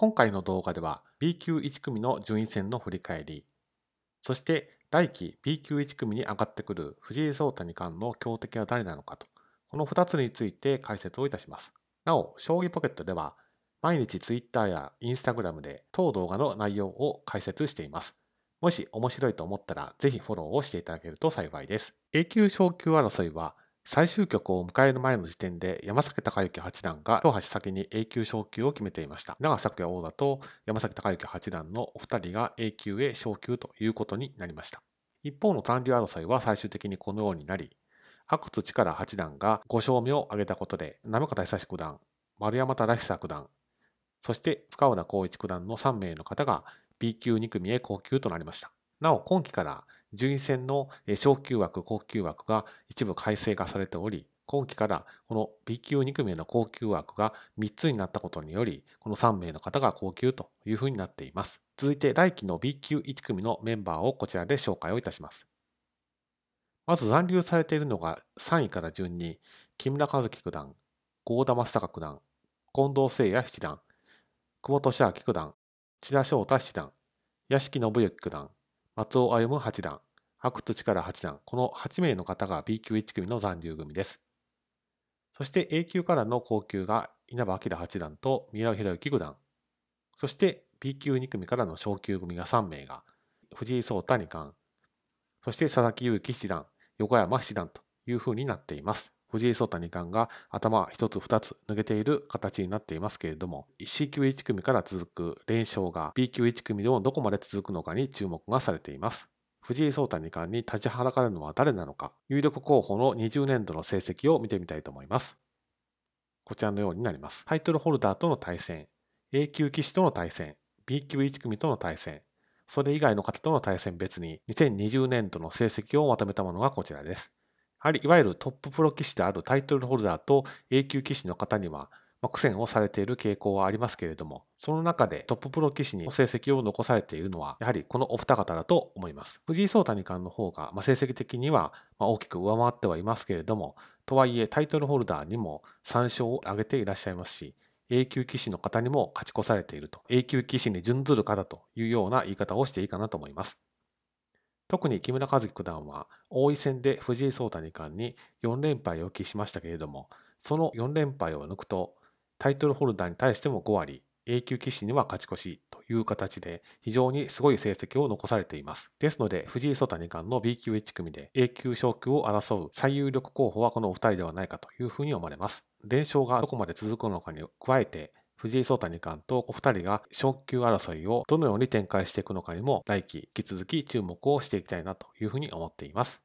今回の動画では B 級1組の順位戦の振り返り、そして来期 B 級1組に上がってくる藤井聡太二冠の強敵は誰なのかと、この2つについて解説をいたします。なお、将棋ポケットでは毎日 Twitter や Instagram で当動画の内容を解説しています。もし面白いと思ったらぜひフォローをしていただけると幸いです。A 級昇級争いは最終局を迎える前の時点で山崎隆之八段が一橋先に A 級昇級を決めていました。長崎王座と山崎隆之八段のお二人が A 級へ昇級ということになりました。一方の残留争いは最終的にこのようになり、阿久津力八段が5勝目を挙げたことで、行方久志九段、丸山忠久九段、そして深浦光一九段の3名の方が B 級2組へ降級となりました。なお、今期から順位戦の昇級枠、高級枠が一部改正がされており、今期からこの B 級2組の高級枠が3つになったことにより、この3名の方が高級というふうになっています。続いて来期の B 級1組のメンバーをこちらで紹介をいたします。まず残留されているのが3位から順に、木村和樹九段、郷田正孝九段、近藤誠也七段、久保利明九段、千田翔太七段、屋敷信之九段、松尾歩八段、白土力八段、この8名の方が B 級1組の残留組です。そして A 級からの高級が稲葉明八段と三浦弘之九段、そして B 級2組からの昇級組が3名が藤井聡太二冠、そして佐々木勇気七段、横山七段というふうになっています。藤井聡太二冠が頭一つ二つ抜けている形になっていますけれども、C 級1組から続く連勝が B 級1組でもどこまで続くのかに注目がされています。藤井聡太二冠に立ちはだかるのは誰なのか、有力候補の20年度の成績を見てみたいと思います。こちらのようになります。タイトルホルダーとの対戦、A 級棋士との対戦、B 級1組との対戦、それ以外の方との対戦別に2020年度の成績をまとめたものがこちらです。やはりいわゆるトッププロ棋士であるタイトルホルダーと A 級棋士の方には、苦戦をされている傾向はありますけれども、その中でトッププロ棋士に成績を残されているのは、やはりこのお二方だと思います。藤井聡太二冠の方が、ま、成績的には大きく上回ってはいますけれども、とはいえタイトルホルダーにも3勝を挙げていらっしゃいますし、A 級棋士の方にも勝ち越されていると、A 級棋士に準ずる方というような言い方をしていいかなと思います。特に木村和樹九段は王位戦で藤井聡太二冠に4連敗を喫しましたけれども、その4連敗を抜くとタイトルホルダーに対しても5割、A 級棋士には勝ち越しという形で非常にすごい成績を残されています。ですので藤井聡太二冠の B 級1組で A 級昇級を争う最有力候補はこのお二人ではないかというふうに思われます。連勝がどこまで続くのかに加えて藤井聡太二冠とお二人が昇級争いをどのように展開していくのかにも来期引き続き注目をしていきたいなというふうに思っています。